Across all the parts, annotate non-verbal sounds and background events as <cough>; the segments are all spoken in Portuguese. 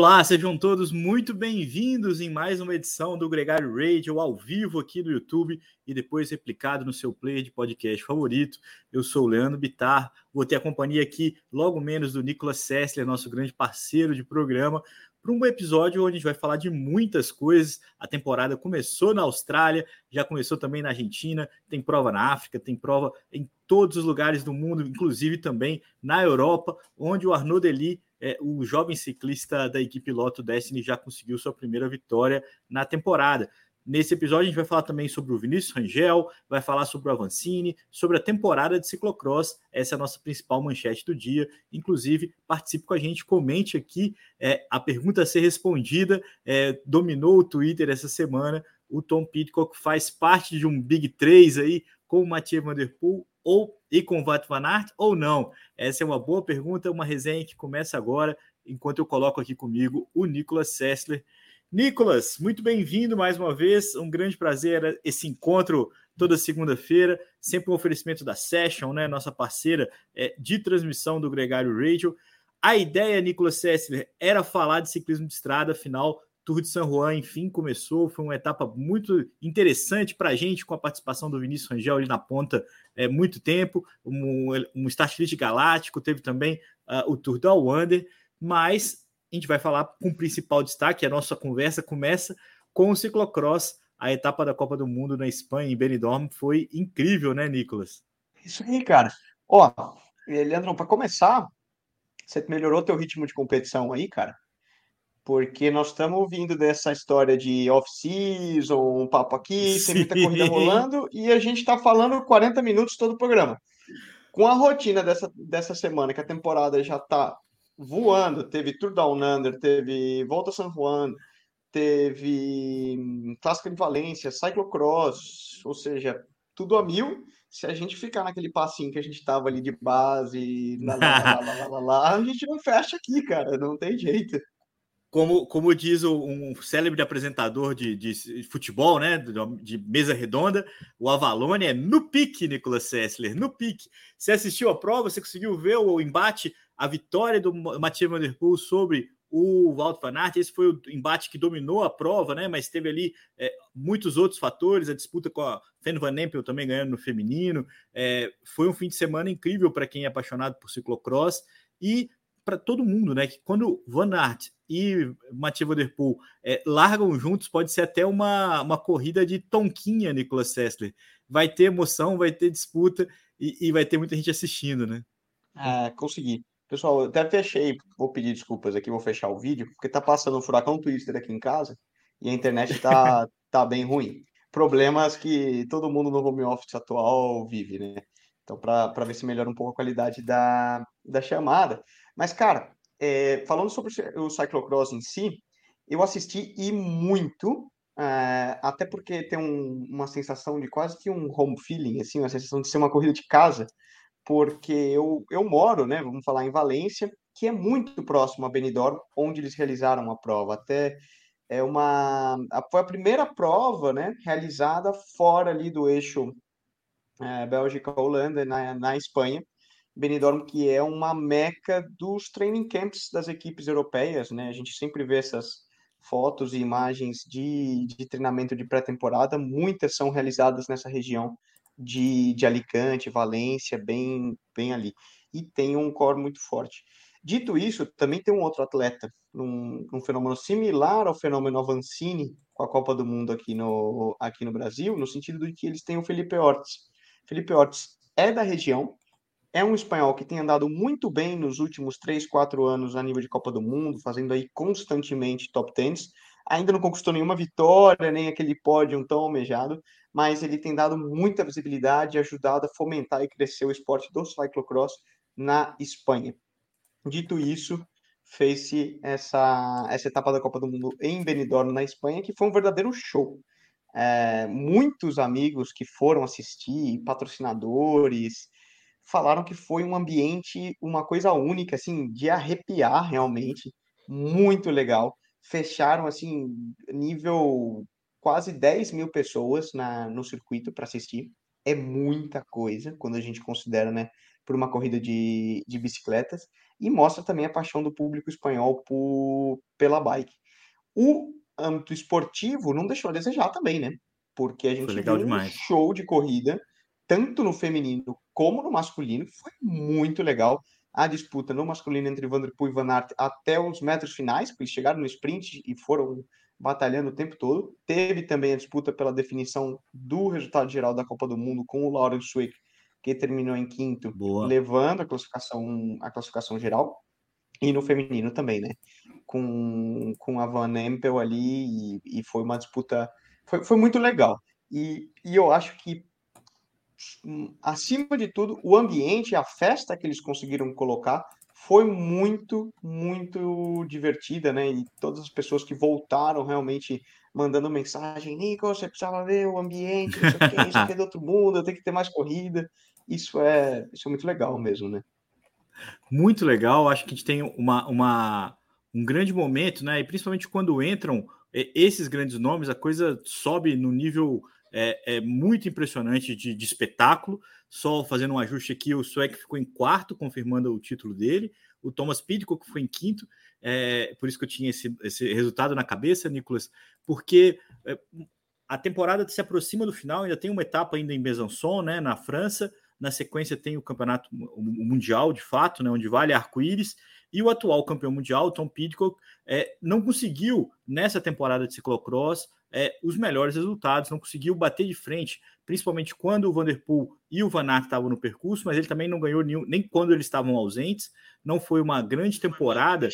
Olá, sejam todos muito bem-vindos em mais uma edição do Gregário Radio ao vivo aqui no YouTube e depois replicado no seu player de podcast favorito. Eu sou o Leandro Bitar, vou ter a companhia aqui logo menos do Nicolas Sessler, nosso grande parceiro de programa, para um episódio onde a gente vai falar de muitas coisas. A temporada começou na Austrália, já começou também na Argentina, tem prova na África, tem prova em todos os lugares do mundo, inclusive também na Europa, onde o Arnaud Delis é, o jovem ciclista da equipe Loto Destiny já conseguiu sua primeira vitória na temporada. Nesse episódio, a gente vai falar também sobre o Vinícius Rangel, vai falar sobre o Avancini, sobre a temporada de ciclocross. Essa é a nossa principal manchete do dia. Inclusive, participe com a gente, comente aqui é, a pergunta a ser respondida. É, dominou o Twitter essa semana. O Tom Pitcock faz parte de um Big 3 aí com o Mathieu Van Der Poel ou e com o Vat Van Aert ou não? Essa é uma boa pergunta, uma resenha que começa agora, enquanto eu coloco aqui comigo o Nicolas Sessler. Nicolas, muito bem-vindo mais uma vez, um grande prazer esse encontro toda segunda-feira, sempre um oferecimento da Session, né, nossa parceira é, de transmissão do Gregário Radio. A ideia, Nicolas Sessler, era falar de ciclismo de estrada, afinal, Tour de San Juan, enfim, começou. Foi uma etapa muito interessante para a gente, com a participação do Vinícius Rangel ali na ponta é, muito tempo. Um, um start list galáctico, teve também uh, o Tour da Wander, mas a gente vai falar com o principal destaque. A nossa conversa começa com o ciclocross. A etapa da Copa do Mundo na Espanha, em Benidorm, foi incrível, né, Nicolas? Isso aí, cara. Ó, Leandro, para começar, você melhorou teu ritmo de competição aí, cara? Porque nós estamos ouvindo dessa história de off-season, um papo aqui, sem muita corrida rolando, e a gente está falando 40 minutos todo o programa. Com a rotina dessa, dessa semana, que a temporada já está voando, teve Tour Down Under, teve Volta San Juan, teve hum, Clássica de Valência, Cyclocross, ou seja, tudo a mil. Se a gente ficar naquele passinho que a gente estava ali de base, lá, lá, lá, lá, lá, a gente não fecha aqui, cara, não tem jeito como, como diz um célebre apresentador de, de futebol, né, de, mesa redonda, o Avalone é no pique, Nicolas Sessler, no pique. Você assistiu a prova, você conseguiu ver o embate, a vitória do Mathieu Van Der Poel sobre o Walter Van Aert, esse foi o embate que dominou a prova, né, mas teve ali é, muitos outros fatores, a disputa com a Fen Van Empel também ganhando no feminino, é, foi um fim de semana incrível para quem é apaixonado por ciclocross, e para todo mundo, né? Que quando Van Aert e Mathieu Van Der Poel é, largam juntos, pode ser até uma, uma corrida de tonquinha, Nicolas Sessler. Vai ter emoção, vai ter disputa e, e vai ter muita gente assistindo, né? É, consegui. Pessoal, eu até fechei, vou pedir desculpas aqui, vou fechar o vídeo, porque tá passando um furacão Twitter aqui em casa e a internet tá, <laughs> tá bem ruim. Problemas que todo mundo no home office atual vive, né? Então, para ver se melhora um pouco a qualidade da, da chamada. Mas, cara, é, falando sobre o cyclocross em si, eu assisti e muito, é, até porque tem um, uma sensação de quase que um home feeling, assim, uma sensação de ser uma corrida de casa, porque eu, eu moro, né, vamos falar em Valência, que é muito próximo a Benidorm, onde eles realizaram a prova. Até é uma foi a primeira prova, né, realizada fora ali do eixo é, Bélgica-Holanda na, na Espanha. Benidorm, que é uma meca dos training camps das equipes europeias, né? A gente sempre vê essas fotos e imagens de, de treinamento de pré-temporada, muitas são realizadas nessa região de, de Alicante, Valência, bem, bem ali. E tem um core muito forte. Dito isso, também tem um outro atleta, um, um fenômeno similar ao fenômeno Avancini com a Copa do Mundo aqui no, aqui no Brasil, no sentido de que eles têm o Felipe Ortiz. Felipe Ortiz é da região, é um espanhol que tem andado muito bem nos últimos 3, 4 anos a nível de Copa do Mundo, fazendo aí constantemente top 10. Ainda não conquistou nenhuma vitória, nem aquele pódio tão almejado, mas ele tem dado muita visibilidade e ajudado a fomentar e crescer o esporte do cyclocross na Espanha. Dito isso, fez-se essa, essa etapa da Copa do Mundo em Benidorm, na Espanha, que foi um verdadeiro show. É, muitos amigos que foram assistir, patrocinadores, falaram que foi um ambiente, uma coisa única, assim, de arrepiar realmente, muito legal. Fecharam, assim, nível quase 10 mil pessoas na, no circuito para assistir. É muita coisa quando a gente considera, né, por uma corrida de, de bicicletas. e mostra também a paixão do público espanhol por, pela bike. O âmbito esportivo não deixou a desejar também, né? Porque a gente viu um show de corrida, tanto no feminino como no masculino, foi muito legal a disputa no masculino entre Vanderpool e Van Aert até os metros finais, porque eles chegaram no sprint e foram batalhando o tempo todo. Teve também a disputa pela definição do resultado geral da Copa do Mundo com o Laurent Swick, que terminou em quinto, Boa. levando a classificação, a classificação geral. E no feminino também, né? Com, com a Van Empel ali, e, e foi uma disputa. Foi, foi muito legal. E, e eu acho que acima de tudo, o ambiente, a festa que eles conseguiram colocar foi muito, muito divertida, né? E todas as pessoas que voltaram realmente mandando mensagem, Nico, você precisava ver o ambiente, isso aqui, isso aqui é do outro mundo, tenho que ter mais corrida. Isso é, isso é muito legal mesmo, né? Muito legal, acho que a gente tem uma, uma, um grande momento, né? E principalmente quando entram esses grandes nomes, a coisa sobe no nível é, é muito impressionante de, de, espetáculo. Só fazendo um ajuste aqui, o Sweck ficou em quarto, confirmando o título dele. O Thomas Pidcock foi em quinto. É, por isso que eu tinha esse, esse resultado na cabeça, Nicolas, porque é, a temporada se aproxima do final, ainda tem uma etapa ainda em Besançon, né, na França. Na sequência tem o campeonato mundial, de fato, né, onde vale arco-íris. E o atual campeão mundial, Tom Pidcock, é, não conseguiu, nessa temporada de ciclocross, é, os melhores resultados, não conseguiu bater de frente, principalmente quando o Vanderpool e o Van Aert estavam no percurso, mas ele também não ganhou nenhum, nem quando eles estavam ausentes. Não foi uma grande temporada.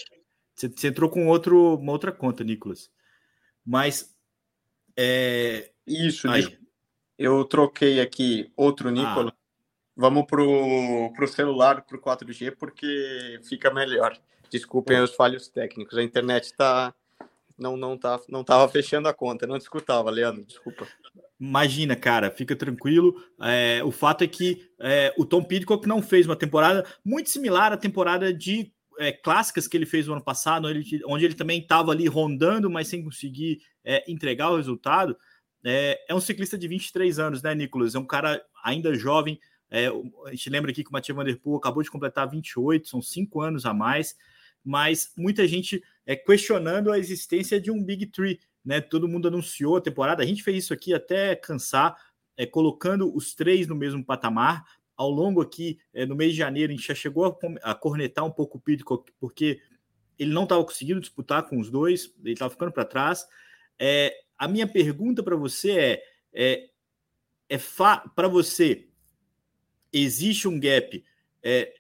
Você, você entrou com outro, uma outra conta, Nicolas. Mas. É... Isso, Aí. Eu troquei aqui outro Nicolas. Ah. Vamos pro, pro celular, pro 4G, porque fica melhor. Desculpem os falhos técnicos. A internet está não não tá não tava fechando a conta, não escutava, Leandro, desculpa. Imagina, cara, fica tranquilo. É, o fato é que é, o Tom Pidcock não fez uma temporada muito similar à temporada de é, clássicas que ele fez no ano passado, onde ele, onde ele também estava ali rondando, mas sem conseguir é, entregar o resultado. É, é, um ciclista de 23 anos, né, Nicolas? É um cara ainda jovem. É, a gente lembra aqui que o Mathieu Van Der Poel acabou de completar 28, são cinco anos a mais mas muita gente é questionando a existência de um Big Three, né? Todo mundo anunciou a temporada, a gente fez isso aqui até cansar, é, colocando os três no mesmo patamar. Ao longo aqui, é, no mês de janeiro, a gente já chegou a, a cornetar um pouco o Pidcock, porque ele não estava conseguindo disputar com os dois, ele estava ficando para trás. É, a minha pergunta para você é, é, é para você, existe um gap é,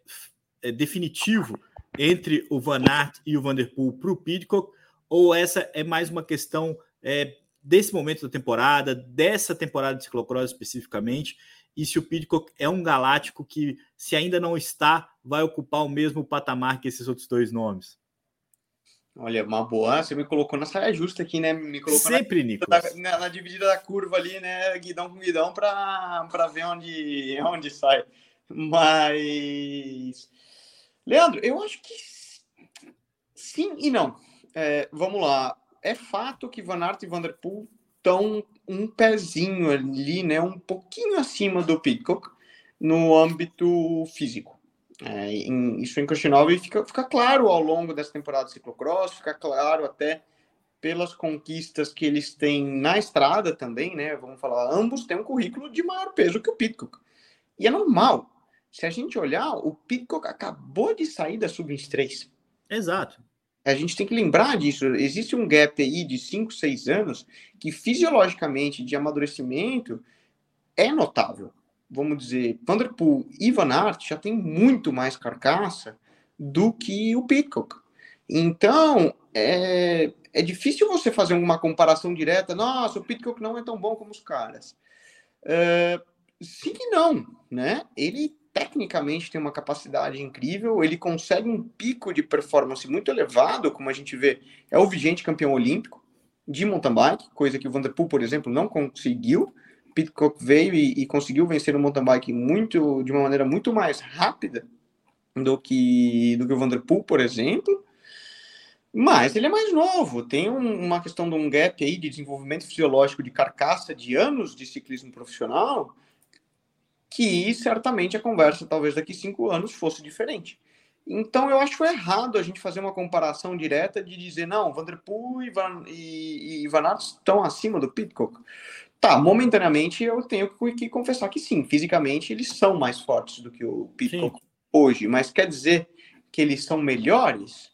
é definitivo entre o Van Aert e o Vanderpool para o Pidcock, ou essa é mais uma questão é, desse momento da temporada, dessa temporada de ciclocross especificamente, e se o Pidcock é um galáctico que, se ainda não está, vai ocupar o mesmo patamar que esses outros dois nomes? Olha, uma boa. Você me colocou na saia justa aqui, né? Me colocou Sempre, na, Nicolas. Na, na, dividida da curva ali, né? Guidão com guidão para ver onde, <laughs> onde sai. Mas Leandro, eu acho que sim e não. É, vamos lá. É fato que Van Aert e Vanderpool estão um pezinho ali, né, um pouquinho acima do Pitcock no âmbito físico. É, em, isso é inquestionável e fica, fica claro ao longo dessa temporada de ciclocross, fica claro até pelas conquistas que eles têm na estrada também, né? Vamos falar, ambos têm um currículo de maior peso que o Pitcock. E é normal, se a gente olhar, o Pitcock acabou de sair da Sub-23. Exato. A gente tem que lembrar disso. Existe um gap aí de 5, 6 anos que fisiologicamente, de amadurecimento, é notável. Vamos dizer, Vanderpool e Van Aert já tem muito mais carcaça do que o Pitcock. Então, é, é difícil você fazer uma comparação direta. Nossa, o Pitcock não é tão bom como os caras. É, sim e não, né? Ele tecnicamente tem uma capacidade incrível, ele consegue um pico de performance muito elevado, como a gente vê, é o vigente campeão olímpico de mountain bike, coisa que o Vanderpool, por exemplo, não conseguiu. Pitcock veio e, e conseguiu vencer o mountain bike muito, de uma maneira muito mais rápida do que, do que o Vanderpool, por exemplo. Mas ele é mais novo, tem um, uma questão de um gap aí de desenvolvimento fisiológico de carcaça de anos de ciclismo profissional que certamente a conversa, talvez daqui cinco anos, fosse diferente. Então eu acho errado a gente fazer uma comparação direta de dizer, não, Vanderpool e Van, e, e Van Aert estão acima do Pitcock. Tá, momentaneamente eu tenho que confessar que sim, fisicamente eles são mais fortes do que o Pitcock hoje, mas quer dizer que eles são melhores?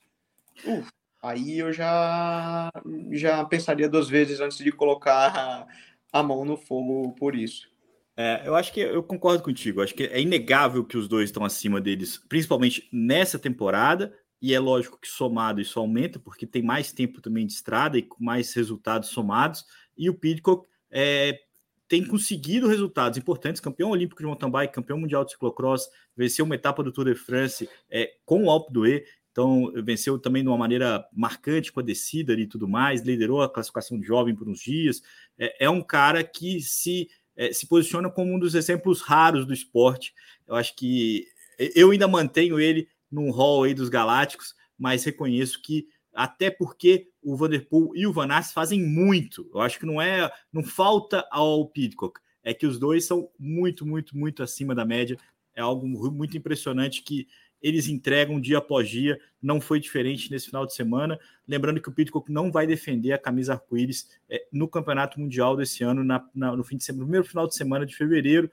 Uf, aí eu já, já pensaria duas vezes antes de colocar a mão no fogo por isso. É, eu acho que eu concordo contigo. Acho que é inegável que os dois estão acima deles, principalmente nessa temporada. E é lógico que somado isso aumenta, porque tem mais tempo também de estrada e com mais resultados somados. E o Pidcock é, tem conseguido resultados importantes, campeão olímpico de mountain bike, campeão mundial de ciclocross, venceu uma etapa do Tour de France é, com o Alpe d'Huez, então venceu também de uma maneira marcante com a descida e tudo mais, liderou a classificação de jovem por uns dias. É, é um cara que se é, se posiciona como um dos exemplos raros do esporte. Eu acho que eu ainda mantenho ele num hall aí dos Galácticos, mas reconheço que até porque o Vanderpool e o Van Aert fazem muito. Eu acho que não é, não falta ao Pidcock, é que os dois são muito, muito, muito acima da média. É algo muito impressionante que eles entregam dia após dia. Não foi diferente nesse final de semana. Lembrando que o Pitcock não vai defender a camisa arco-íris é, no Campeonato Mundial desse ano, na, na, no fim de semana, no primeiro final de semana de fevereiro.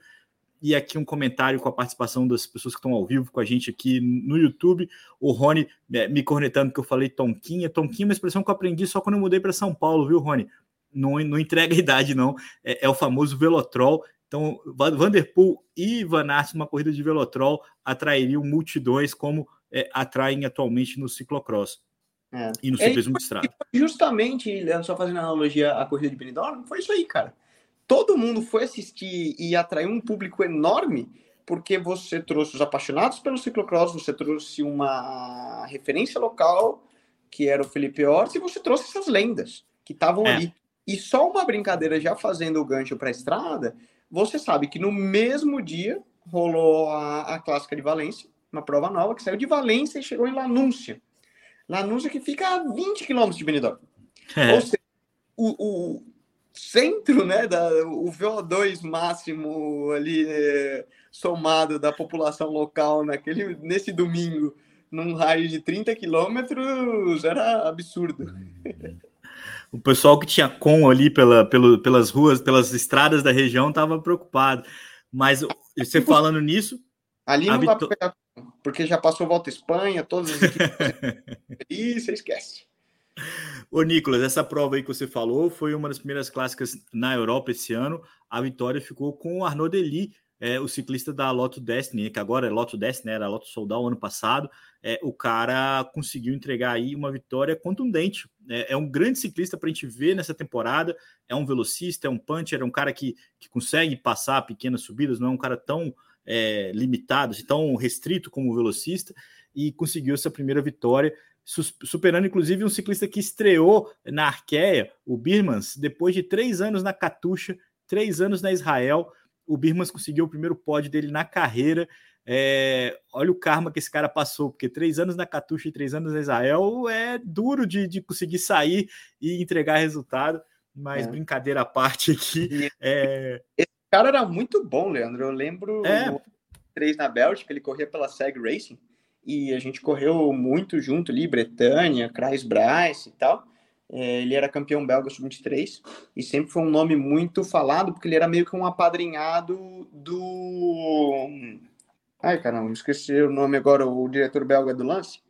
E aqui um comentário com a participação das pessoas que estão ao vivo com a gente aqui no YouTube. O Rony é, me cornetando que eu falei Tonquinha. Tonquinha é uma expressão que eu aprendi só quando eu mudei para São Paulo, viu, Rony? Não, não entrega a idade, não. É, é o famoso Velotrol. Então, Vanderpool e Van Aert numa corrida de velotrol atrairiam multidões como é, atraem atualmente no ciclocross é. e no ciclismo de estrada. Justamente, só fazendo analogia à corrida de Benidorm, foi isso aí, cara. Todo mundo foi assistir e atraiu um público enorme porque você trouxe os apaixonados pelo ciclocross, você trouxe uma referência local, que era o Felipe Ortiz, e você trouxe essas lendas que estavam é. ali. E só uma brincadeira já fazendo o gancho para a estrada, você sabe que no mesmo dia rolou a, a clássica de Valência, uma prova nova que saiu de Valência e chegou em Lanúncia. Lanúncia que fica a 20 quilômetros de Benidorm. É. Ou seja, o, o, centro, né, da, o VO2 máximo ali é, somado da população local naquele, nesse domingo, num raio de 30 quilômetros, era absurdo. O pessoal que tinha com ali pela, pelo, pelas ruas, pelas estradas da região, estava preocupado. Mas você falando nisso. Ali não vai pegar, porque já passou volta Espanha, todas as <laughs> equipes. e você esquece. <laughs> Ô, Nicolas, essa prova aí que você falou foi uma das primeiras clássicas na Europa esse ano. A vitória ficou com o Arnaud Dely, é, o ciclista da Lotto Destiny, que agora é Lotto Destiny, era Lotto Soldal ano passado, é, o cara conseguiu entregar aí uma vitória contundente. É, é um grande ciclista para a gente ver nessa temporada, é um velocista, é um puncher, é um cara que, que consegue passar pequenas subidas, não é um cara tão é, limitado, tão restrito como o velocista, e conseguiu essa primeira vitória, superando inclusive um ciclista que estreou na Arqueia, o Birmans, depois de três anos na Katusha, três anos na Israel, o Birmans conseguiu o primeiro pódio dele na carreira. É, olha o karma que esse cara passou, porque três anos na Catuxa e três anos na Israel é duro de, de conseguir sair e entregar resultado, mas é. brincadeira à parte aqui. É... Esse cara era muito bom, Leandro. Eu lembro é. três na Bélgica, ele corria pela SEG Racing e a gente correu muito junto ali, Bretanha, Kreis Bryce e tal. É, ele era campeão belga sub-23 e sempre foi um nome muito falado, porque ele era meio que um apadrinhado do. Ai, caramba, esqueci o nome agora, o diretor belga do lance.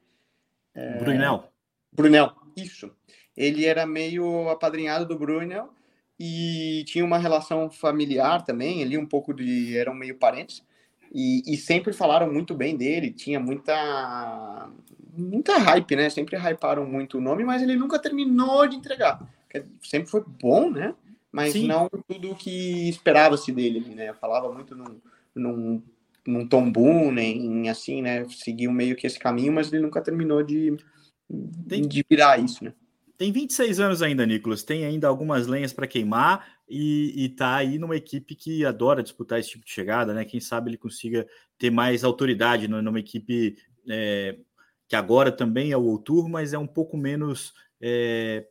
É... Brunel. Brunel, isso. Ele era meio apadrinhado do Brunel e tinha uma relação familiar também, ali um pouco de. eram meio parentes. E, e sempre falaram muito bem dele, tinha muita muita hype, né? Sempre hyparam muito o nome, mas ele nunca terminou de entregar. Sempre foi bom, né? Mas Sim. não tudo o que esperava-se dele, né? Eu falava muito num, num, num Tom Boom, nem assim, né? Seguiu meio que esse caminho, mas ele nunca terminou de, Tem... de virar isso, né? Tem 26 anos ainda, Nicolas. Tem ainda algumas lenhas para queimar e, está aí numa equipe que adora disputar esse tipo de chegada, né? Quem sabe ele consiga ter mais autoridade numa equipe é, que agora também é o Outur, mas é um pouco menos é,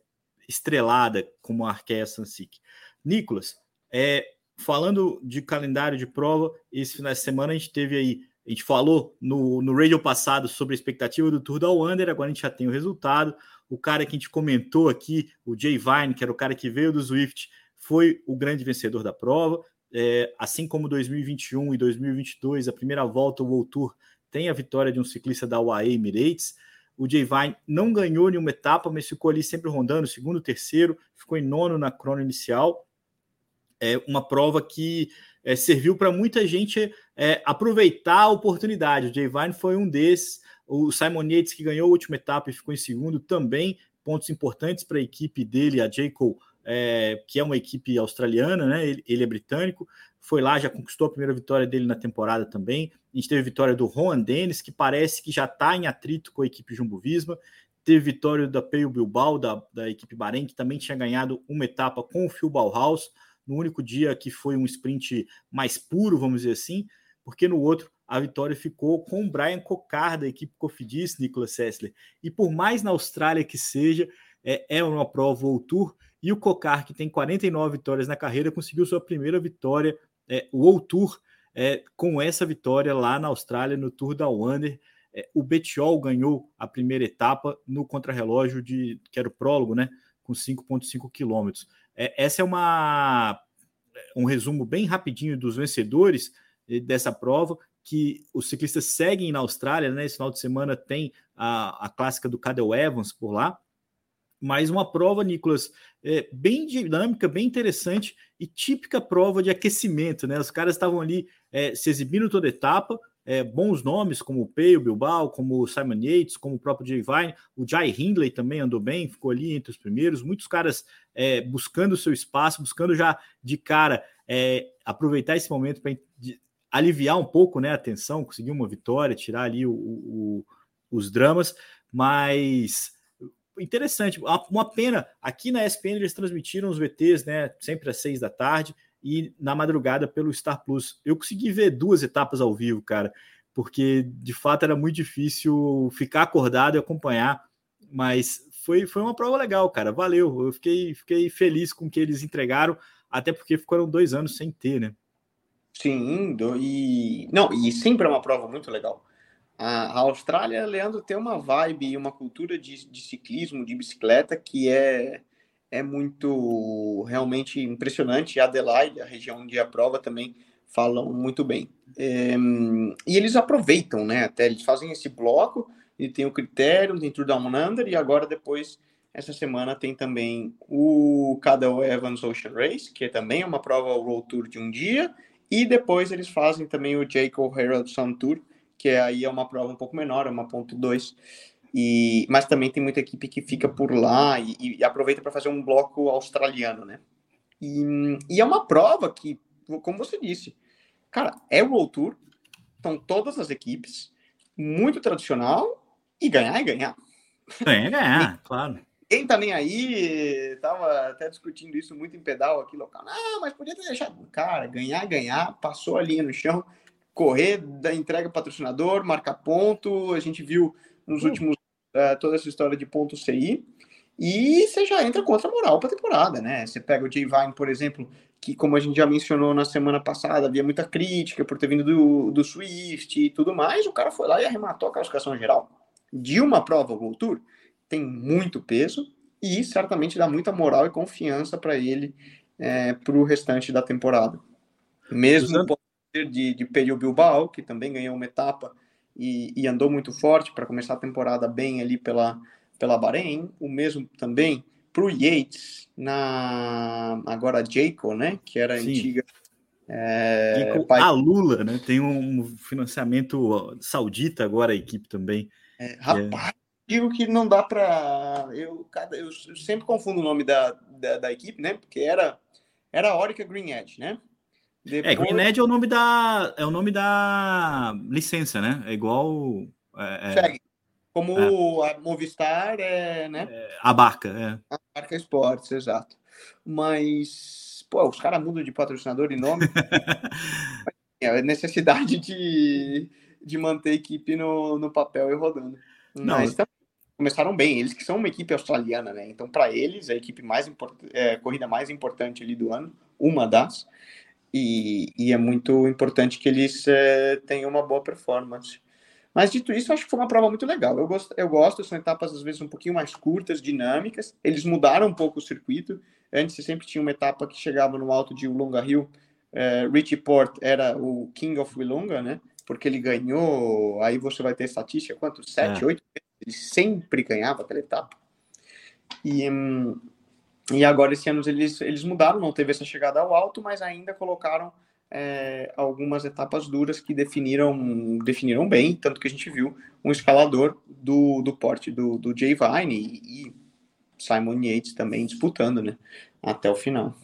estrelada como a Arqueia Sansic. Nicolas, é, falando de calendário de prova, esse final de semana a gente teve aí A gente falou no, no radio passado sobre a expectativa do Tour da Wander, agora a gente já tem o resultado. O cara que a gente comentou aqui, o Jay Vine, que era o cara que veio do Swift, foi o grande vencedor da prova. É, assim como 2021 e 2022, a primeira volta, o World Tour tem a vitória de um ciclista da UAE Emirates. O Jay Vine não ganhou nenhuma etapa, mas ficou ali sempre rondando, segundo, terceiro, ficou em nono na crono inicial. É uma prova que é, serviu para muita gente é, aproveitar a oportunidade. O Jay Vine foi um desses. O Simon Yates, que ganhou a última etapa e ficou em segundo, também pontos importantes para a equipe dele, a Jacob, é, que é uma equipe australiana, né? Ele, ele, é britânico, foi lá, já conquistou a primeira vitória dele na temporada também. A gente teve vitória do Juan Dennis, que parece que já está em atrito com a equipe Jumbo Visma. Teve vitória da Peio Bilbao, da, da equipe Bahrein, que também tinha ganhado uma etapa com o Phil Bauhaus no único dia que foi um sprint mais puro, vamos dizer assim, porque no outro a vitória ficou com o Brian Cocar, da equipe Cofidis, Nicolas Sessler. E por mais na Austrália que seja, é, é uma prova World Tour, e o Cocar, que tem 49 vitórias na carreira, conseguiu sua primeira vitória, é, o World Tour, é, com essa vitória lá na Austrália, no Tour da Wander. É, o Betiol ganhou a primeira etapa no contrarrelógio de que era o prólogo, né? Com 5,5 quilômetros. É, essa é uma um resumo bem rapidinho dos vencedores eh, dessa prova, que os ciclistas seguem na Austrália, né? Esse final de semana tem a, a clássica do Cadel Evans por lá. Mas uma prova, Nicolas, é, bem dinâmica, bem interessante e típica prova de aquecimento, né? Os caras estavam ali é, se exibindo toda etapa, é, bons nomes como o Peio Bilbao, como o Simon Yates, como o próprio Jay Vine, o Jai Hindley também andou bem, ficou ali entre os primeiros, muitos caras é, buscando o seu espaço, buscando já de cara é, aproveitar esse momento para aliviar um pouco né, a tensão, conseguir uma vitória, tirar ali o, o, os dramas, mas interessante, uma pena, aqui na ESPN eles transmitiram os VTs, né, sempre às seis da tarde, e na madrugada pelo Star Plus. Eu consegui ver duas etapas ao vivo, cara, porque de fato era muito difícil ficar acordado e acompanhar, mas foi, foi uma prova legal, cara. Valeu. Eu fiquei, fiquei feliz com o que eles entregaram, até porque ficaram dois anos sem ter, né? Sim, e não, e sempre é uma prova muito legal. A, a Austrália, Leandro, tem uma vibe e uma cultura de, de ciclismo, de bicicleta que é é muito realmente impressionante. Adelaide, a região onde a prova também falam muito bem. É, e eles aproveitam, né? Até eles fazem esse bloco e tem o critério, tem Tour Down e agora depois essa semana tem também o Cadel Evans Ocean Race, que é também uma prova World Tour de um dia, e depois eles fazem também o Jacob Herald Sun Tour, que é, aí é uma prova um pouco menor, é uma ponto .2, e, mas também tem muita equipe que fica por lá e, e aproveita para fazer um bloco australiano, né? E, e, é uma prova que, como você disse, cara, é o World Tour, são todas as equipes, muito tradicional, e ganhar é ganhar. Ganhar é ganhar, <laughs> claro. Quem tá nem aí, tava até discutindo isso muito em pedal aqui local. Ah, mas podia ter deixado. Cara, ganhar, ganhar, passou a linha no chão, correr da entrega patrocinador, marcar ponto. A gente viu nos uhum. últimos uh, toda essa história de ponto CI. E você já entra contra a moral para a temporada, né? Você pega o Jay Vine, por exemplo, que, como a gente já mencionou na semana passada, havia muita crítica por ter vindo do, do Swift e tudo mais. O cara foi lá e arrematou a classificação geral. De uma prova World Tour, tem muito peso e certamente dá muita moral e confiança para ele é, para o restante da temporada. Mesmo de, de Perio Bilbao, que também ganhou uma etapa e, e andou muito forte para começar a temporada bem ali pela, pela Bahrein. O mesmo também para o Yates, na agora Jaco, né? Que era Sim. antiga. É, pai... A Lula, né? Tem um financiamento saudita agora a equipe também. É, rapaz, é. Digo que não dá para eu, eu, sempre confundo o nome da, da, da, equipe, né? Porque era era a Orica Green Edge, né? Depois... É, Greened é o nome da é o nome da licença, né? É igual é, é. Como é. a Movistar é, né? É, a barca, é. A barca Esportes, exato. Mas, pô, os caras mudam de patrocinador e nome. <laughs> é necessidade de, de manter a equipe no, no papel e rodando. Não, Mas começaram bem. Eles que são uma equipe australiana, né? Então, para eles, a equipe mais é, corrida mais importante ali do ano, uma das e, e é muito importante que eles é, tenham uma boa performance. Mas dito isso, acho que foi uma prova muito legal. Eu gosto, eu gosto, são etapas às vezes um pouquinho mais curtas, dinâmicas. Eles mudaram um pouco o circuito. Antes você sempre tinha uma etapa que chegava no alto de Ulonga Hill. É, Richie Port era o King of Wilonga, né? Porque ele ganhou. Aí você vai ter estatística, quanto? Sete, é. oito? Ele sempre ganhava aquela etapa. E, hum, e agora esse ano eles, eles mudaram, não teve essa chegada ao alto, mas ainda colocaram é, algumas etapas duras que definiram, definiram bem, tanto que a gente viu um escalador do, do porte do, do Jay Vine e, e Simon Yates também disputando, né, até o final.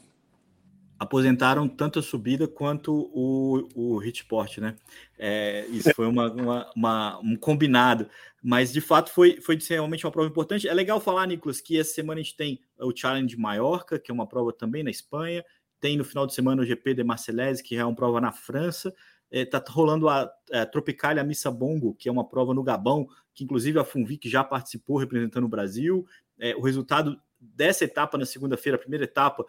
Aposentaram tanto a subida quanto o, o hitport, né? É, isso foi uma, uma, uma, um combinado, mas de fato foi, foi realmente uma prova importante. É legal falar, Nicolas, que essa semana a gente tem o Challenge Maiorca, que é uma prova também na Espanha, tem no final de semana o GP de Marselhese, que é uma prova na França. Está é, rolando a, a Tropicalia Missa Bongo, que é uma prova no Gabão, que inclusive a Funvic já participou representando o Brasil. É, o resultado dessa etapa na segunda-feira, a primeira etapa,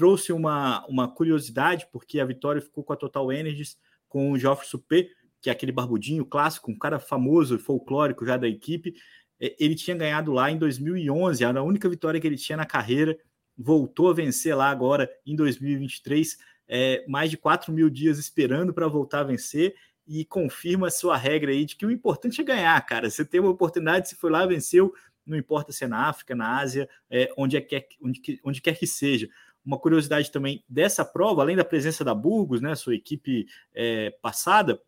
trouxe uma, uma curiosidade, porque a vitória ficou com a Total Energies, com o Geoffrey Supé, que é aquele barbudinho clássico, um cara famoso e folclórico já da equipe. É, ele tinha ganhado lá em 2011, era a única vitória que ele tinha na carreira voltou a vencer lá agora em 2023, é, mais de 4 mil dias esperando para voltar a vencer e confirma a sua regra aí de que o importante é ganhar, cara. Você tem uma oportunidade, se foi lá, venceu, não importa se é na África, na Ásia, é, onde, é que, onde, onde quer que seja. Uma curiosidade também dessa prova, além da presença da Burgos, né, sua equipe é, passada,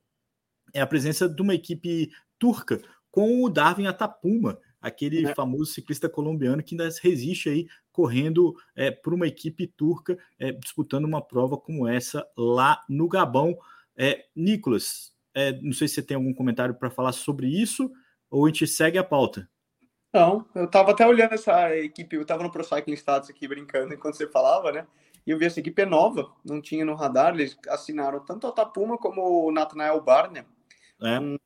é a presença de uma equipe turca com o Darwin Atapuma, aquele é. famoso ciclista colombiano que ainda resiste aí correndo é, por uma equipe turca é, disputando uma prova como essa lá no Gabão. É, Nicolas, é, não sei se você tem algum comentário para falar sobre isso ou a gente segue a pauta. Não, eu estava até olhando essa equipe, eu estava no Pro Cycling Status aqui brincando enquanto você falava, né? E eu vi essa equipe é nova, não tinha no radar, eles assinaram tanto a Tapuma como o Nathanael Barner, é. um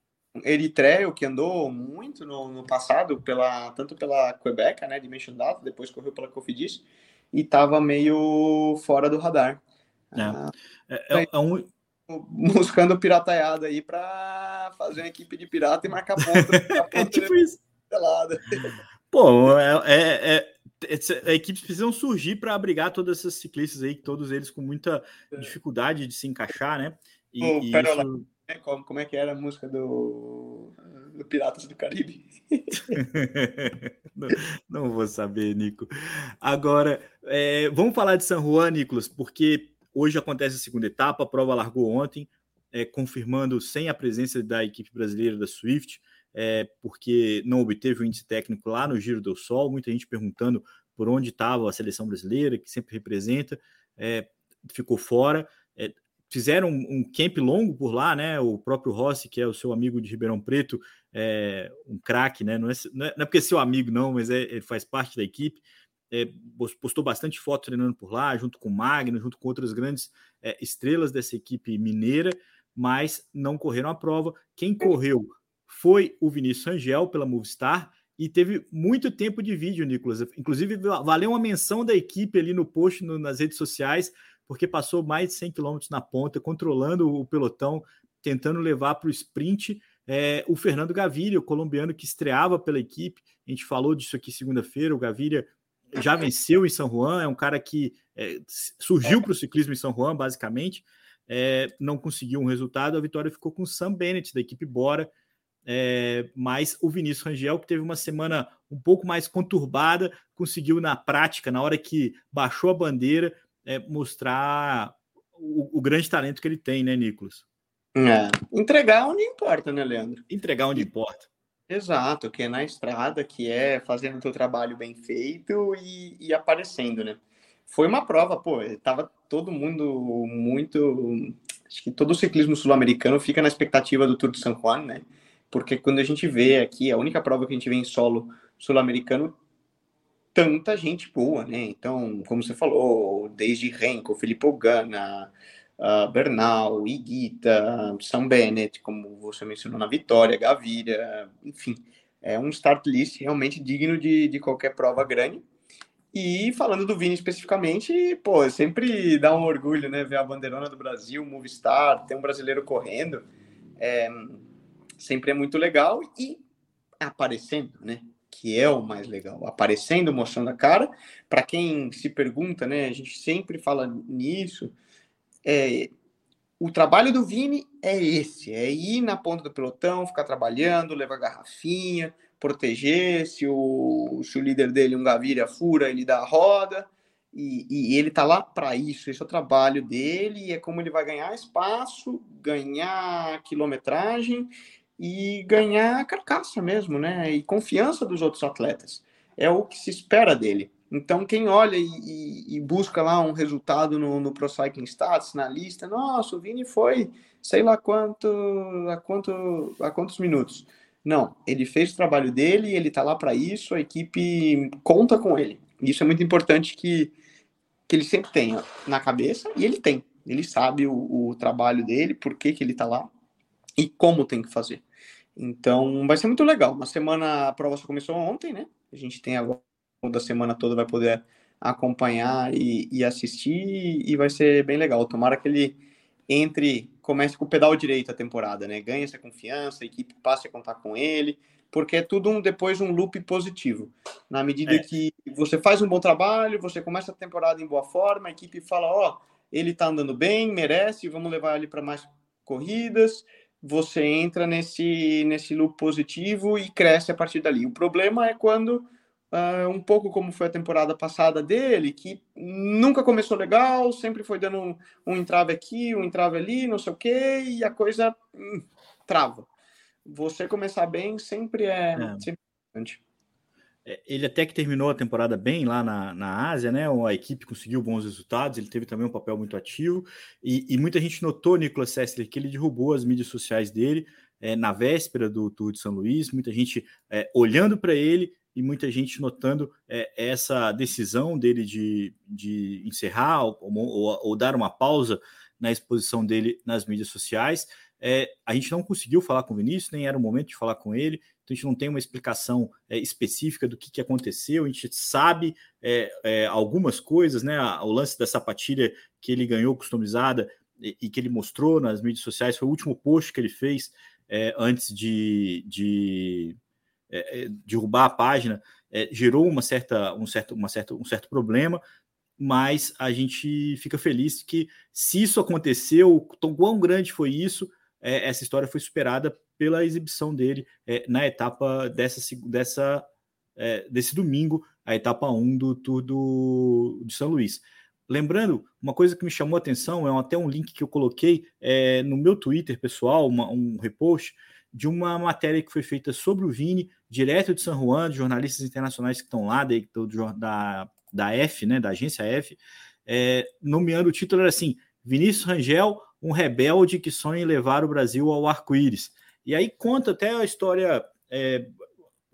eritreu que andou muito no, no, passado pela tanto pela Quebec, né, Dimension Data, depois correu pela Cofidis e estava meio fora do radar. É, ah, é, é, é um <laughs> buscando pirataiada aí para fazer uma equipe de pirata e marcar ponto. <laughs> é tipo isso. Pelada. Pô, é, é, é, equipes precisam surgir para abrigar todas essas ciclistas aí, todos eles com muita é. dificuldade de se encaixar, né? E, oh, e isso... É, como, como é que era a música do, do Piratas do Caribe? <laughs> não, não, vou saber, Nico. Agora, é, vamos falar de San Juan, Nicolas, porque hoje acontece a segunda etapa, a prova largou ontem, é, confirmando sem a presença da equipe brasileira da Swift, é, porque não obteve o índice técnico lá no Giro do Sol, muita gente perguntando por onde estava a seleção brasileira, que sempre representa, é, ficou fora. É, fizeram um, um, camp longo por lá, né? O próprio Rossi, que é o seu amigo de Ribeirão Preto, é um craque, né? Não é, não é, não é porque é seu amigo, não, mas é, ele faz parte da equipe. É, postou bastante foto treinando por lá, junto com o Magno, junto com outras grandes é, estrelas dessa equipe mineira, mas não correram a prova. Quem correu foi o Vinícius Angel pela Movistar e teve muito tempo de vídeo, Nicolas. Inclusive, valeu uma menção da equipe ali no post no, nas redes sociais porque passou mais de 100 km na ponta, controlando o pelotão, tentando levar para o sprint. É, o Fernando Gaviria, o colombiano que estreava pela equipe, a gente falou disso aqui segunda-feira. O Gaviria já venceu em São Juan, é um cara que é, surgiu para o ciclismo em São Juan, basicamente. É, não conseguiu um resultado, a vitória ficou com o Sam Bennett, da equipe Bora. É, mas o Vinícius Rangel, que teve uma semana um pouco mais conturbada, conseguiu na prática, na hora que baixou a bandeira, é, mostrar o, o, grande talento que ele tem, né, Nicolas? É. Entregar onde importa, né, Leandro? Entregar onde importa. Exato, que é na estrada, que é fazendo o teu trabalho bem feito e, e aparecendo, né? Foi uma prova, pô, tava todo mundo muito. Acho que todo o ciclismo sul-americano fica na expectativa do Tour de San Juan, né? Porque quando a gente vê aqui, a única prova que a gente vê em solo sul-americano tanta gente boa, né? Então, como você falou, desde Renko, Filippo Ganna, uh, Bernal, Iguita, Sam Bennett, como você mencionou na Vitória, Gaviria, enfim, é um start list realmente digno de, de qualquer prova grande. E falando do Vini especificamente, pô, sempre dá um orgulho, né? Ver a bandeirona do Brasil, Movistar, ter um brasileiro correndo. É, sempre é muito legal. E aparecendo, né? Que é o mais legal. Aparecendo, mostrando a cara. Para quem se pergunta, né? A gente sempre fala nisso. É, o trabalho do Vini é esse: é ir na ponta do pelotão, ficar trabalhando, levar garrafinha, proteger. Se o, se o líder dele, um Gaviria, fura, ele dá a roda. E, e ele tá lá para isso. Esse é o trabalho dele. É como ele vai ganhar espaço, ganhar quilometragem e ganhar carcaça mesmo, né? E confiança dos outros atletas. É o que se espera dele. Então, quem olha e, e, busca lá um resultado no, no Pro Cycling Stats, na lista, nossa, o Vini foi sei lá quanto, a, quanto, a quantos minutos. Não, ele fez o trabalho dele, ele tá lá para isso, a equipe conta com ele. Isso é muito importante que, que ele sempre tenha na cabeça, e ele tem. Ele sabe o, o trabalho dele, por que, que ele tá lá e como tem que fazer. Então, vai ser muito legal. Uma semana, a prova só começou ontem, né? A gente tem agora da semana toda vai poder acompanhar e, e, assistir e vai ser bem legal. Tomara que ele entre, comece com o pedal direito a temporada, né? Ganhe essa confiança, a equipe passe a contar com ele, porque é tudo um, depois um loop positivo. Na medida é. que você faz um bom trabalho, você começa a temporada em boa forma, a equipe fala, ó, oh, ele tá andando bem, merece, vamos levar ele para mais corridas, você entra nesse, nesse loop positivo e cresce a partir dali. O problema é quando, uh, um pouco como foi a temporada passada dele, que nunca começou legal, sempre foi dando um, um entrave aqui, um entrave ali, não sei o quê, e a coisa hum, trava. Você começar bem sempre é, é. Sempre importante. É, ele até que terminou a temporada bem lá na, na Ásia, né? A equipe conseguiu bons resultados, ele teve também um papel muito ativo. E, e muita gente notou, Nicolas Sessler, que ele derrubou as mídias sociais dele é, na véspera do Tour de São Luís, muita gente é, olhando para ele e muita gente notando é, essa decisão dele de, de encerrar ou, ou, ou, dar uma pausa na exposição dele nas mídias sociais. É, a gente não conseguiu falar com o Vinícius, nem era o momento de falar com ele, então a gente não tem uma explicação é, específica do que, que aconteceu, a gente sabe é, é, algumas coisas, né? O lance da sapatilha que ele ganhou customizada e, e, que ele mostrou nas mídias sociais foi o último post que ele fez é, antes de, de é, derrubar a página, gerou uma certa, um, certo, uma certa, um certo problema, mas a gente fica feliz que se isso aconteceu, quão grande foi isso, essa história foi superada pela exibição dele é, na etapa dessa, dessa, é, desse domingo, a etapa 1 do Tour do, de São Luís. Lembrando, uma coisa que me chamou a atenção é até um link que eu coloquei é, no meu Twitter pessoal, uma, um repost de uma matéria que foi feita sobre o Vini, direto de São Juan, de jornalistas internacionais que estão lá, da, da F, né, da agência F, é, nomeando o título era assim: Vinícius Rangel, um rebelde que sonha em levar o Brasil ao arco-íris. E aí conta até a história, é,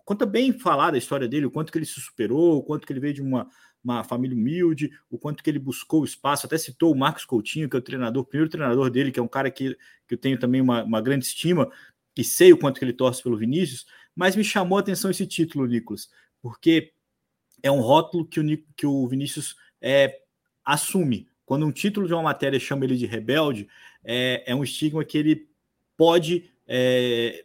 conta bem falada a história dele, o quanto que ele se superou, o quanto que ele veio de uma, uma família humilde, o quanto que ele buscou espaço, até citou o Marcos Coutinho, que é o treinador, o primeiro treinador dele, que é um cara que, que eu tenho também uma, uma grande estima, e sei o quanto que ele torce pelo Vinícius, mas me chamou a atenção esse título, Nicolas, porque é um rótulo que o, que o Vinícius é, assume. Quando um título de uma matéria chama ele de rebelde, é, é um estigma que ele pode é,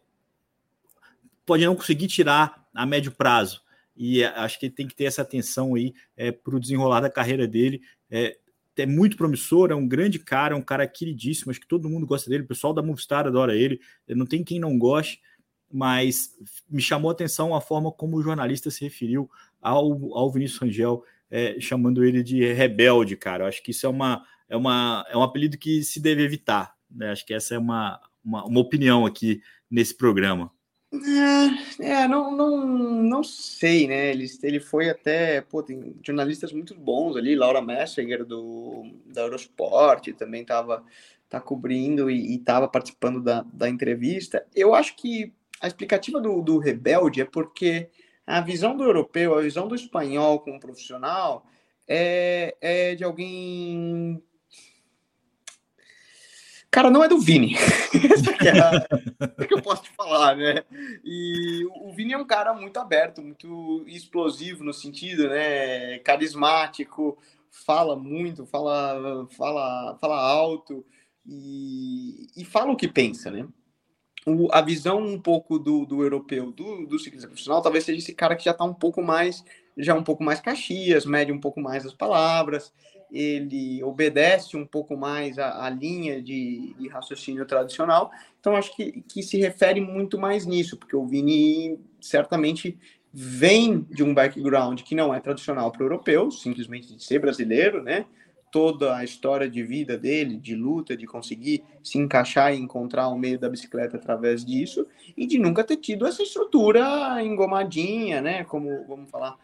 pode não conseguir tirar a médio prazo. E acho que tem que ter essa atenção aí é, para o desenrolar da carreira dele. É, é muito promissor, é um grande cara, é um cara queridíssimo, acho que todo mundo gosta dele, o pessoal da Movistar adora ele, não tem quem não goste, mas me chamou a atenção a forma como o jornalista se referiu ao, ao Vinícius Rangel, é, chamando ele de rebelde, cara. Eu acho que isso é, uma, é, uma, é um apelido que se deve evitar. Né? Acho que essa é uma, uma, uma opinião aqui nesse programa. É, é, não, não, não sei, né? Ele, ele foi até, pô, tem jornalistas muito bons ali, Laura Messinger do da Eurosport também estava tá cobrindo e estava participando da, da entrevista. Eu acho que a explicativa do, do Rebelde é porque a visão do europeu, a visão do espanhol como profissional é, é de alguém cara não é do Vini. <laughs> Aqui é, a, que eu posso te falar, né? E o Vini é um cara muito aberto, muito explosivo no sentido, né? Carismático, fala muito, fala, fala, fala alto e, e fala o que pensa, né? O, a visão um pouco do, do europeu, do, do ciclista profissional, talvez seja esse cara que já está um pouco mais, já um pouco mais caxias, mede um pouco mais as palavras, ele obedece um pouco mais à, à linha de, de, raciocínio tradicional. Então, acho que, que se refere muito mais nisso, porque o Vini certamente vem de um background que não é tradicional para o europeu, simplesmente de ser brasileiro, né? Toda a história de vida dele, de luta, de conseguir se encaixar e encontrar o meio da bicicleta através disso, e de nunca ter tido essa estrutura engomadinha, né? Como vamos falar,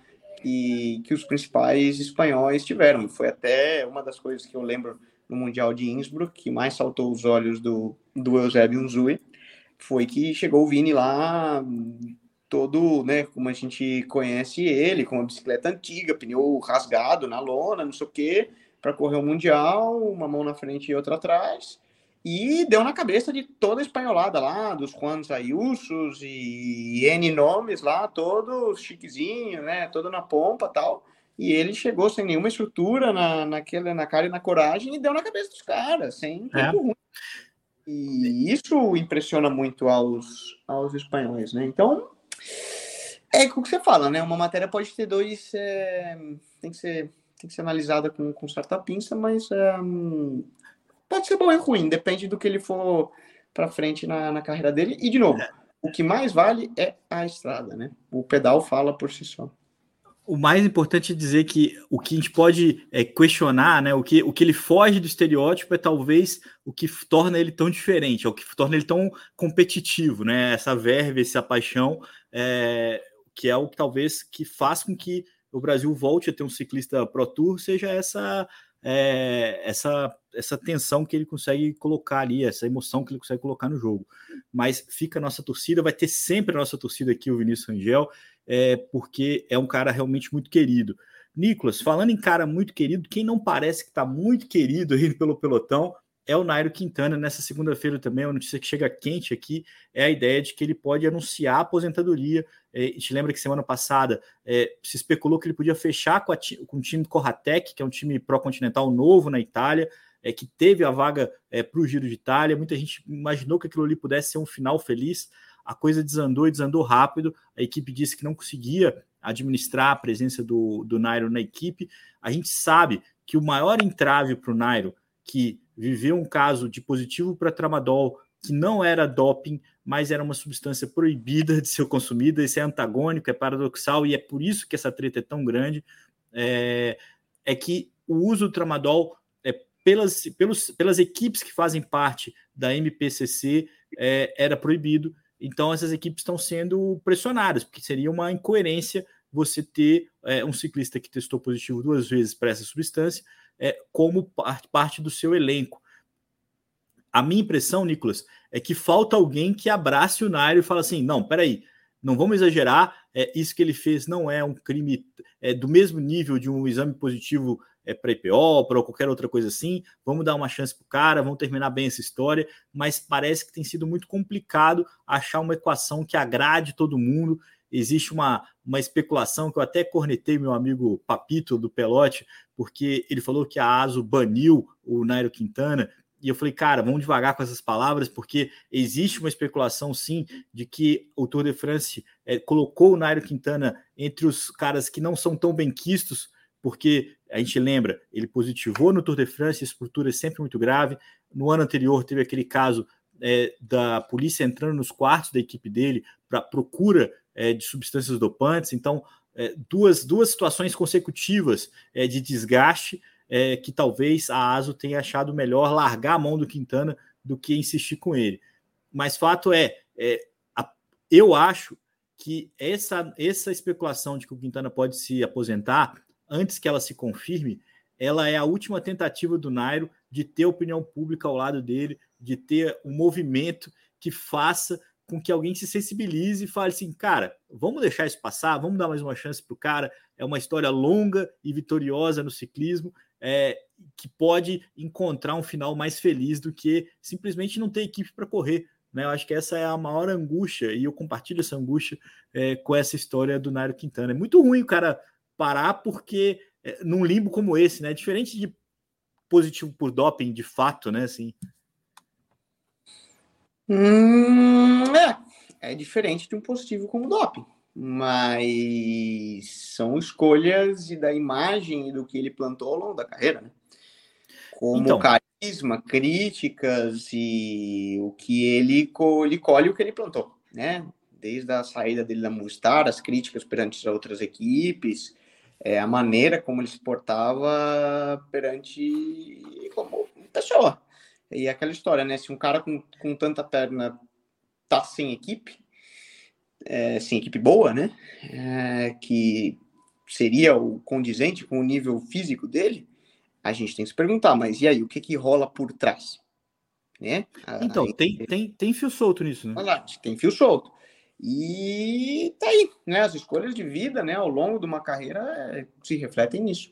e que os principais espanhóis tiveram. Foi até uma das coisas que eu lembro no Mundial de Innsbruck, que mais saltou os olhos do, do Eusébio Unzui, foi que chegou o Vini lá todo, né, como a gente conhece ele, com uma bicicleta antiga, pneu rasgado na lona, não sei o quê, para correr o Mundial, uma mão na frente e outra atrás, e deu na cabeça de toda a espanholada lá, dos Juan Ayusos e N nomes lá, todos chiquezinho, né? Todo na pompa tal. E ele chegou sem nenhuma estrutura na, naquele, na cara e na coragem e deu na cabeça dos caras, sem é. ruim. E isso impressiona muito aos, aos espanhóis, né? Então, é o que você fala, né? Uma matéria pode ter dois. É, tem, que ser, tem que ser analisada com, com certa pinça, mas é, pode ser bom e ruim, depende do que ele for para frente na, na carreira dele. E, de novo, é. o que mais vale é a estrada, né? O pedal fala por si só. O mais importante é dizer que o que a gente pode é, questionar, né? O que, o que ele foge do estereótipo é talvez o que torna ele tão diferente, é o que torna ele tão competitivo, né? Essa verve, essa paixão, é, que é o que talvez que faz com que o Brasil volte a ter um ciclista Pro Tour, seja essa é, essa, essa tensão que ele consegue colocar ali, essa emoção que ele consegue colocar no jogo. Mas fica a nossa torcida, vai ter sempre a nossa torcida aqui, o Vinícius Angel, é, porque é um cara realmente muito querido. Nicolas, falando em cara muito querido, quem não parece que está muito querido aí pelo pelotão é o Nairo Quintana. Nessa segunda-feira também, uma notícia que chega quente aqui é a ideia de que ele pode anunciar a aposentadoria. É, gente lembra que semana passada é, se especulou que ele podia fechar com, a, com o time Corratec, que é um time pró-continental novo na Itália, é, que teve a vaga é, para o Giro de Itália. Muita gente imaginou que aquilo ali pudesse ser um final feliz. A coisa desandou e desandou rápido. A equipe disse que não conseguia administrar a presença do, do Nairo na equipe. A gente sabe que o maior entrave para o Nairo, que viveu um caso de positivo para tramadol que não era doping, mas era uma substância proibida de ser consumida. Isso é antagônico, é paradoxal e é por isso que essa treta é tão grande. É, é que o uso do tramadol é, pelas, pelos, pelas equipes que fazem parte da MPCC é, era proibido. Então essas equipes estão sendo pressionadas, porque seria uma incoerência você ter é, um ciclista que testou positivo duas vezes para essa substância é, como parte do seu elenco. A minha impressão, Nicolas, é que falta alguém que abrace o Nairo e fala assim: não, peraí, não vamos exagerar, é, isso que ele fez não é um crime é, do mesmo nível de um exame positivo é, para IPO, para qualquer outra coisa assim. Vamos dar uma chance para o cara, vamos terminar bem essa história, mas parece que tem sido muito complicado achar uma equação que agrade todo mundo existe uma, uma especulação que eu até cornetei meu amigo Papito do Pelote, porque ele falou que a ASO baniu o Nairo Quintana. E eu falei, cara, vamos devagar com essas palavras, porque existe uma especulação, sim, de que o Tour de France é, colocou o Nairo Quintana entre os caras que não são tão bem quistos, porque a gente lembra, ele positivou no Tour de France, a estrutura é sempre muito grave. No ano anterior teve aquele caso é, da polícia entrando nos quartos da equipe dele para procura é, de substâncias dopantes. Então, é, duas, duas situações consecutivas é, de desgaste é, que talvez a ASO tenha achado melhor largar a mão do Quintana do que insistir com ele. Mas fato é, é a, eu acho que essa, essa especulação de que o Quintana pode se aposentar, antes que ela se confirme, ela é a última tentativa do Nairo de ter opinião pública ao lado dele, de ter um movimento que faça com que alguém se sensibilize e fale assim, cara, vamos deixar isso passar, vamos dar mais uma chance para o cara. É uma história longa e vitoriosa no ciclismo, é, que pode encontrar um final mais feliz do que simplesmente não ter equipe para correr. Né? Eu acho que essa é a maior angústia, e eu compartilho essa angústia é, com essa história do Nairo Quintana. É muito ruim o cara parar porque é, num limbo como esse, né? Diferente de positivo por doping, de fato, né? Assim. Hum, é, é diferente de um positivo como doping, mas são escolhas e da imagem e do que ele plantou ao longo da carreira, né? Como então, carisma, críticas e o que ele, ele colhe o que ele plantou, né? Desde a saída dele da Movistar, as críticas perante as outras equipes, é, a maneira como ele se portava perante como pessoa. E aquela história, né? Se um cara com, com tanta perna tá sem equipe, é, sem equipe boa, né? É, que seria o condizente com o nível físico dele, a gente tem que se perguntar, mas e aí, o que que rola por trás? Né? Então, tem, tem, tem fio solto nisso, né? Lá, tem fio solto. E tá aí, né? As escolhas de vida, né, ao longo de uma carreira é, se refletem nisso.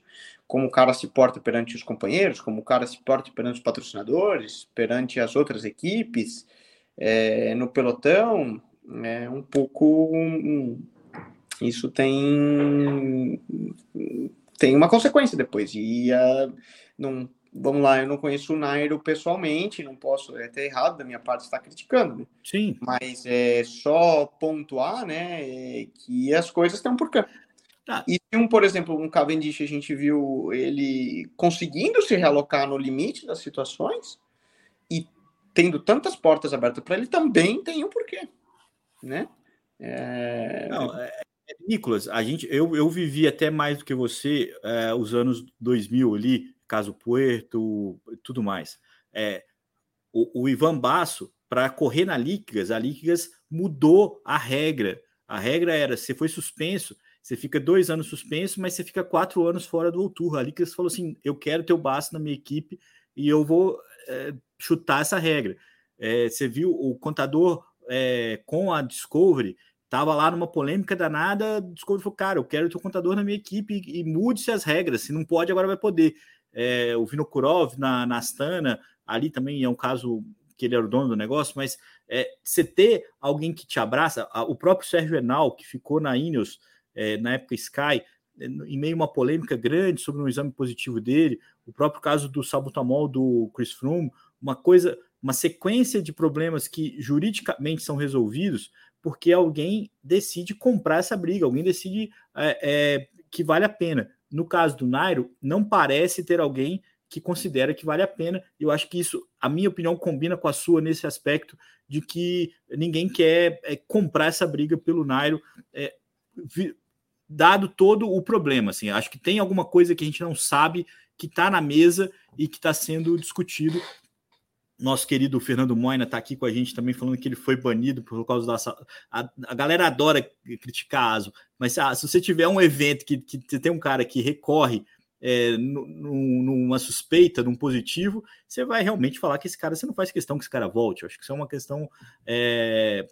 Como o cara se porta perante os companheiros, como o cara se porta perante os patrocinadores, perante as outras equipes, é, no pelotão, é um pouco. Um, isso tem tem uma consequência depois. E uh, não vamos lá, eu não conheço o Nairo pessoalmente, não posso, é até errado da minha parte estar criticando, né? Sim. Mas é só pontuar, né, é que as coisas estão por. Ah. E um, por exemplo, um Cavendish, a gente viu ele conseguindo se realocar no limite das situações e tendo tantas portas abertas para ele, também tem um porquê, né? É... Não, é, é... Nicolas, a gente, eu, eu vivi até mais do que você é, os anos 2000 ali, caso Puerto, tudo mais. É, o, o Ivan Basso, para correr na Liquigas, a Liquigas mudou a regra. A regra era: você foi suspenso, você fica dois anos suspenso, mas você fica quatro anos fora do Tour. A Liquigas falou assim: eu quero teu Basso na minha equipe e eu vou é, chutar essa regra. É, você viu o contador é, com a Discovery Tava lá numa polêmica danada, o Discovery falou, cara, eu quero o teu contador na minha equipe e, e mude-se as regras. Se não pode, agora vai poder o Vinokurov na, na Astana, ali também é um caso que ele era o dono do negócio, mas é, você ter alguém que te abraça, o próprio Sérgio Enal, que ficou na Ineos, é, na época Sky, é, em meio a uma polêmica grande sobre um exame positivo dele, o próprio caso do sabutamol do Chris Froome, uma coisa, uma sequência de problemas que juridicamente são resolvidos porque alguém decide comprar essa briga, alguém decide é, é, que vale a pena. No caso do Nairo, não parece ter alguém que considera que vale a pena. Eu acho que isso, a minha opinião, combina com a sua nesse aspecto de que ninguém quer é, comprar essa briga pelo Nairo, é, dado todo o problema. Assim, acho que tem alguma coisa que a gente não sabe que está na mesa e que está sendo discutido nosso querido Fernando Moina está aqui com a gente também falando que ele foi banido por causa da. A, a galera adora criticar ASO, mas ah, se você tiver um evento que, que tem um cara que recorre é, numa suspeita, num positivo, você vai realmente falar que esse cara, você não faz questão que esse cara volte. Eu acho que isso é uma questão é,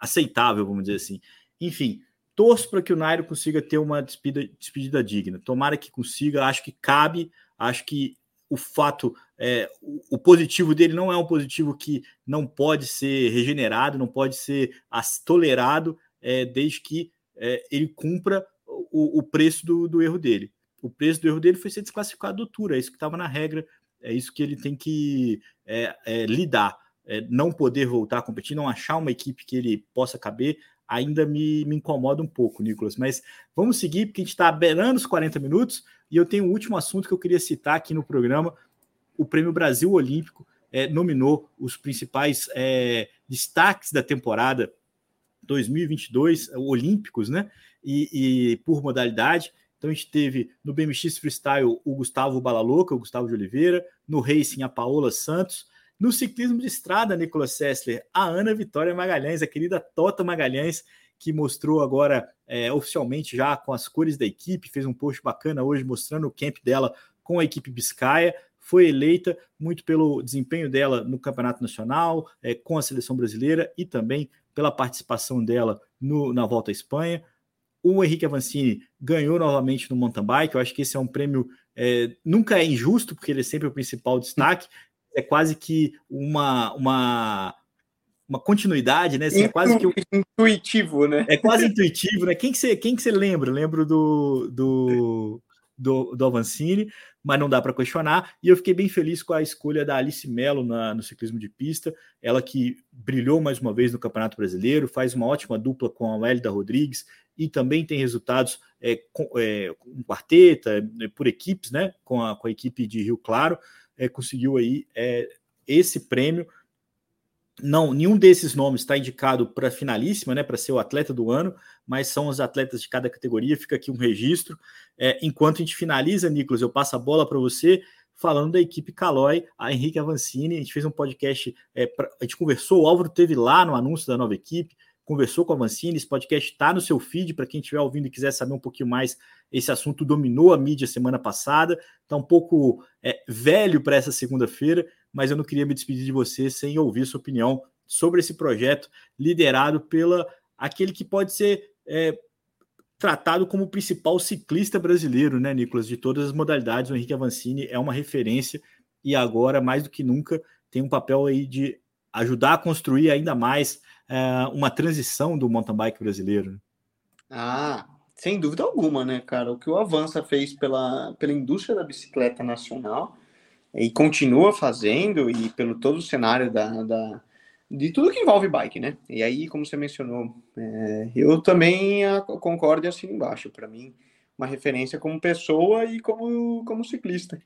aceitável, vamos dizer assim. Enfim, torço para que o Nairo consiga ter uma despedida, despedida digna. Tomara que consiga, acho que cabe, acho que o fato, é, o, positivo dele não é um positivo que não pode ser regenerado, não pode ser tolerado, é, desde que é, ele cumpra o, o preço do, do, erro dele. O preço do erro dele foi ser desclassificado do Tour, é isso que estava na regra, é isso que ele tem que é, é, lidar. É, não poder voltar a competir, não achar uma equipe que ele possa caber, ainda me, me incomoda um pouco, Nicolas. Mas vamos seguir, porque a gente está beirando os 40 minutos. E eu tenho um último assunto que eu queria citar aqui no programa. O Prêmio Brasil Olímpico é, nominou os principais é, destaques da temporada 2022, olímpicos, né? E, e, por modalidade. Então a gente teve no BMX Freestyle o Gustavo Balaloca, o Gustavo de Oliveira, no Racing a Paola Santos, no ciclismo de estrada, Nicolas Sessler, a Ana Vitória Magalhães, a querida Tota Magalhães, que mostrou agora é, oficialmente já com as cores da equipe, fez um post bacana hoje mostrando o camp dela com a equipe Biscaia, foi eleita muito pelo desempenho dela no Campeonato Nacional, é, com a seleção brasileira e também pela participação dela no, na Volta à Espanha. o Henrique Avancini ganhou novamente no mountain bike. Eu acho que esse é um prêmio é, nunca é injusto, porque ele é sempre o principal destaque. É quase que uma, uma, uma continuidade, né? Assim, é quase que intuitivo, né? É quase intuitivo, né? Quem que você, quem que você lembra? Lembro do, do, do, do Avancini, mas não dá para questionar. E eu fiquei bem feliz com a escolha da Alice Mello na, no ciclismo de pista, ela que brilhou mais uma vez no Campeonato Brasileiro, faz uma ótima dupla com a Hélida Rodrigues e também tem resultados é, com, é, com quarteta, é, por equipes, né? Com a, com a equipe de Rio Claro, é, conseguiu aí é, esse prêmio. Não, nenhum desses nomes está indicado para finalíssima, né? Para ser o atleta do ano, mas são os atletas de cada categoria. Fica aqui um registro. É, enquanto a gente finaliza, Nicolas, eu passo a bola para você falando da equipe Calói, a Henrique Avancini. A gente fez um podcast, é, pra, a gente conversou, o Álvaro teve lá no anúncio da nova equipe conversou com a Vancini. Esse podcast está no seu feed para quem estiver ouvindo e quiser saber um pouquinho mais. Esse assunto dominou a mídia semana passada, está um pouco é, velho para essa segunda-feira, mas eu não queria me despedir de você sem ouvir sua opinião sobre esse projeto liderado pela aquele que pode ser é, tratado como o principal ciclista brasileiro, né, Nicolas? De todas as modalidades, o Henrique Avancini é uma referência e agora, mais do que nunca, tem um papel aí de ajudar a construir ainda mais é, uma transição do mountain bike brasileiro. Ah, sem dúvida alguma, né, cara? O que o Avança fez pela, pela indústria da bicicleta nacional e continua fazendo, e pelo todo o cenário da, da de tudo que envolve bike, né? E aí, como você mencionou, é, eu também concordo e embaixo. Para mim, uma referência como pessoa e como, como ciclista.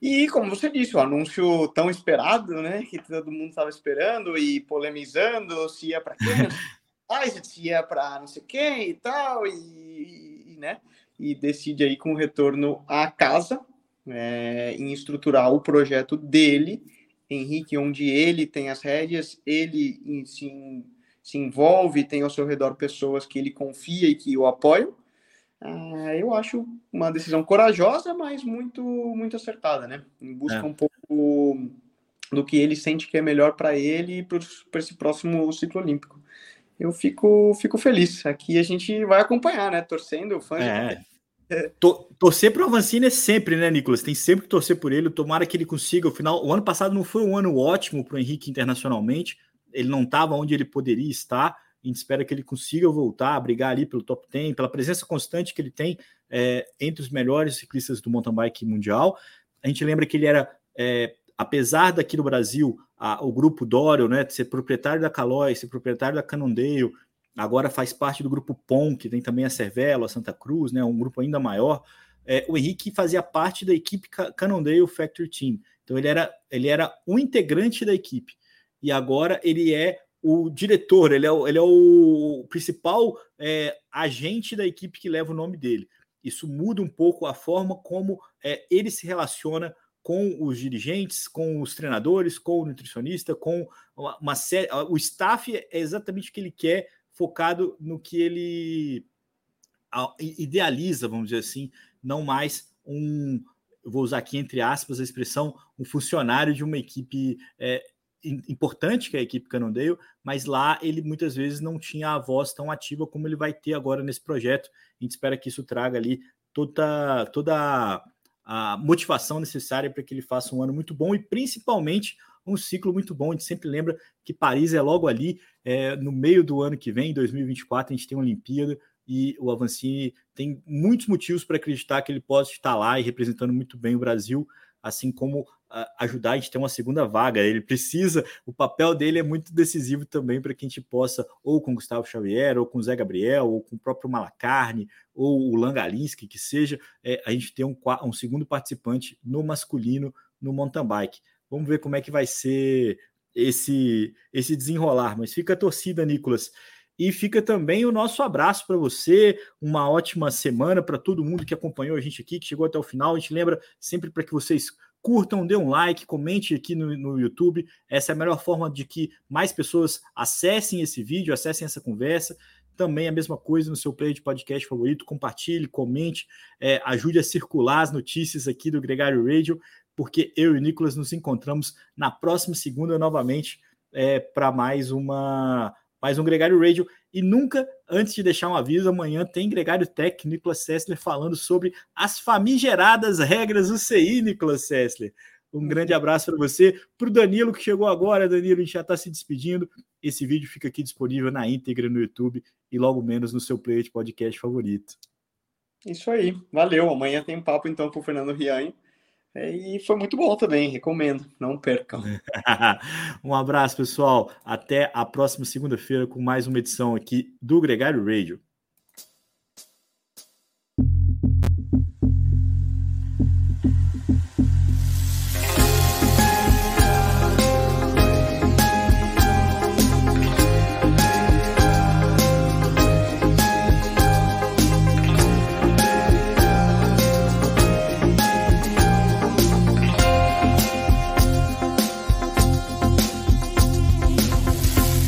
E, como você disse, o anúncio tão esperado, né? Que todo mundo estava esperando e polemizando se ia para quem, <laughs> se ia para não sei quem e tal, e, e, né? E decide aí com o retorno à casa, é, em estruturar o projeto dele, Henrique, onde ele tem as rédeas, ele se, se envolve, tem ao seu redor pessoas que ele confia e que o apoiam. Ah, eu acho uma decisão corajosa, mas muito muito acertada, né? Em busca é. um pouco do que ele sente que é melhor para ele e para esse próximo ciclo olímpico. Eu fico fico feliz. Aqui a gente vai acompanhar, né? Torcendo, fã é. torcer para o Avancini é sempre, né, Nicolas? Tem sempre que torcer por ele. Tomara que ele consiga. O final, o ano passado não foi um ano ótimo para o Henrique internacionalmente. Ele não estava onde ele poderia estar a gente espera que ele consiga voltar a brigar ali pelo top 10, pela presença constante que ele tem é, entre os melhores ciclistas do mountain bike mundial. A gente lembra que ele era, é, apesar daqui no Brasil, a, o grupo Dorio, né, ser proprietário da Caloi, ser proprietário da Cannondale, agora faz parte do grupo POM, que tem também a Cervelo, a Santa Cruz, né, um grupo ainda maior. É, o Henrique fazia parte da equipe Cannondale Factory Team. Então ele era, ele era um integrante da equipe. E agora ele é o diretor, ele é o, ele é o principal é, agente da equipe que leva o nome dele. Isso muda um pouco a forma como é, ele se relaciona com os dirigentes, com os treinadores, com o nutricionista, com uma, uma série. O staff é exatamente o que ele quer, focado no que ele idealiza, vamos dizer assim, não mais um. Vou usar aqui entre aspas a expressão, um funcionário de uma equipe é, importante que é a equipe Cannondale, mas lá ele muitas vezes não tinha a voz tão ativa como ele vai ter agora nesse projeto. A gente espera que isso traga ali toda, toda a motivação necessária para que ele faça um ano muito bom e principalmente um ciclo muito bom. A gente sempre lembra que Paris é logo ali, é, no meio do ano que vem, 2024, a gente tem uma Olimpíada e o Avancini tem muitos motivos para acreditar que ele possa estar lá e representando muito bem o Brasil assim como ajudar a gente ter uma segunda vaga. Ele precisa, o papel dele é muito decisivo também para que a gente possa, ou com Gustavo Xavier, ou com Zé Gabriel, ou com o próprio Malacarne, ou o Langalinski, que seja, é, a gente ter um, um segundo participante no masculino no mountain bike. Vamos ver como é que vai ser esse, esse desenrolar. Mas fica a torcida, Nicolas. E fica também o nosso abraço para você, uma ótima semana para todo mundo que acompanhou a gente aqui, que chegou até o final. A gente lembra sempre para que vocês curtam, dê um like, comente aqui no, no YouTube. Essa é a melhor forma de que mais pessoas acessem esse vídeo, acessem essa conversa. Também a mesma coisa no seu player de podcast favorito. Compartilhe, comente, é, ajude a circular as notícias aqui do Gregário Radio, porque eu e o Nicolas nos encontramos na próxima segunda novamente é, para mais uma mais um Gregário Radio. E nunca, antes de deixar um aviso, amanhã tem Gregário Tech, Nicolas Sessler, falando sobre as famigeradas regras do CI, Nicolas Sessler. Um grande abraço para você. Para o Danilo, que chegou agora, Danilo, a gente já está se despedindo. Esse vídeo fica aqui disponível na íntegra no YouTube e logo menos no seu player de podcast favorito. Isso aí, valeu. Amanhã tem papo então com o Fernando Rian. É, e foi muito bom também, recomendo, não percam. <laughs> um abraço, pessoal. Até a próxima segunda-feira com mais uma edição aqui do Gregário Radio.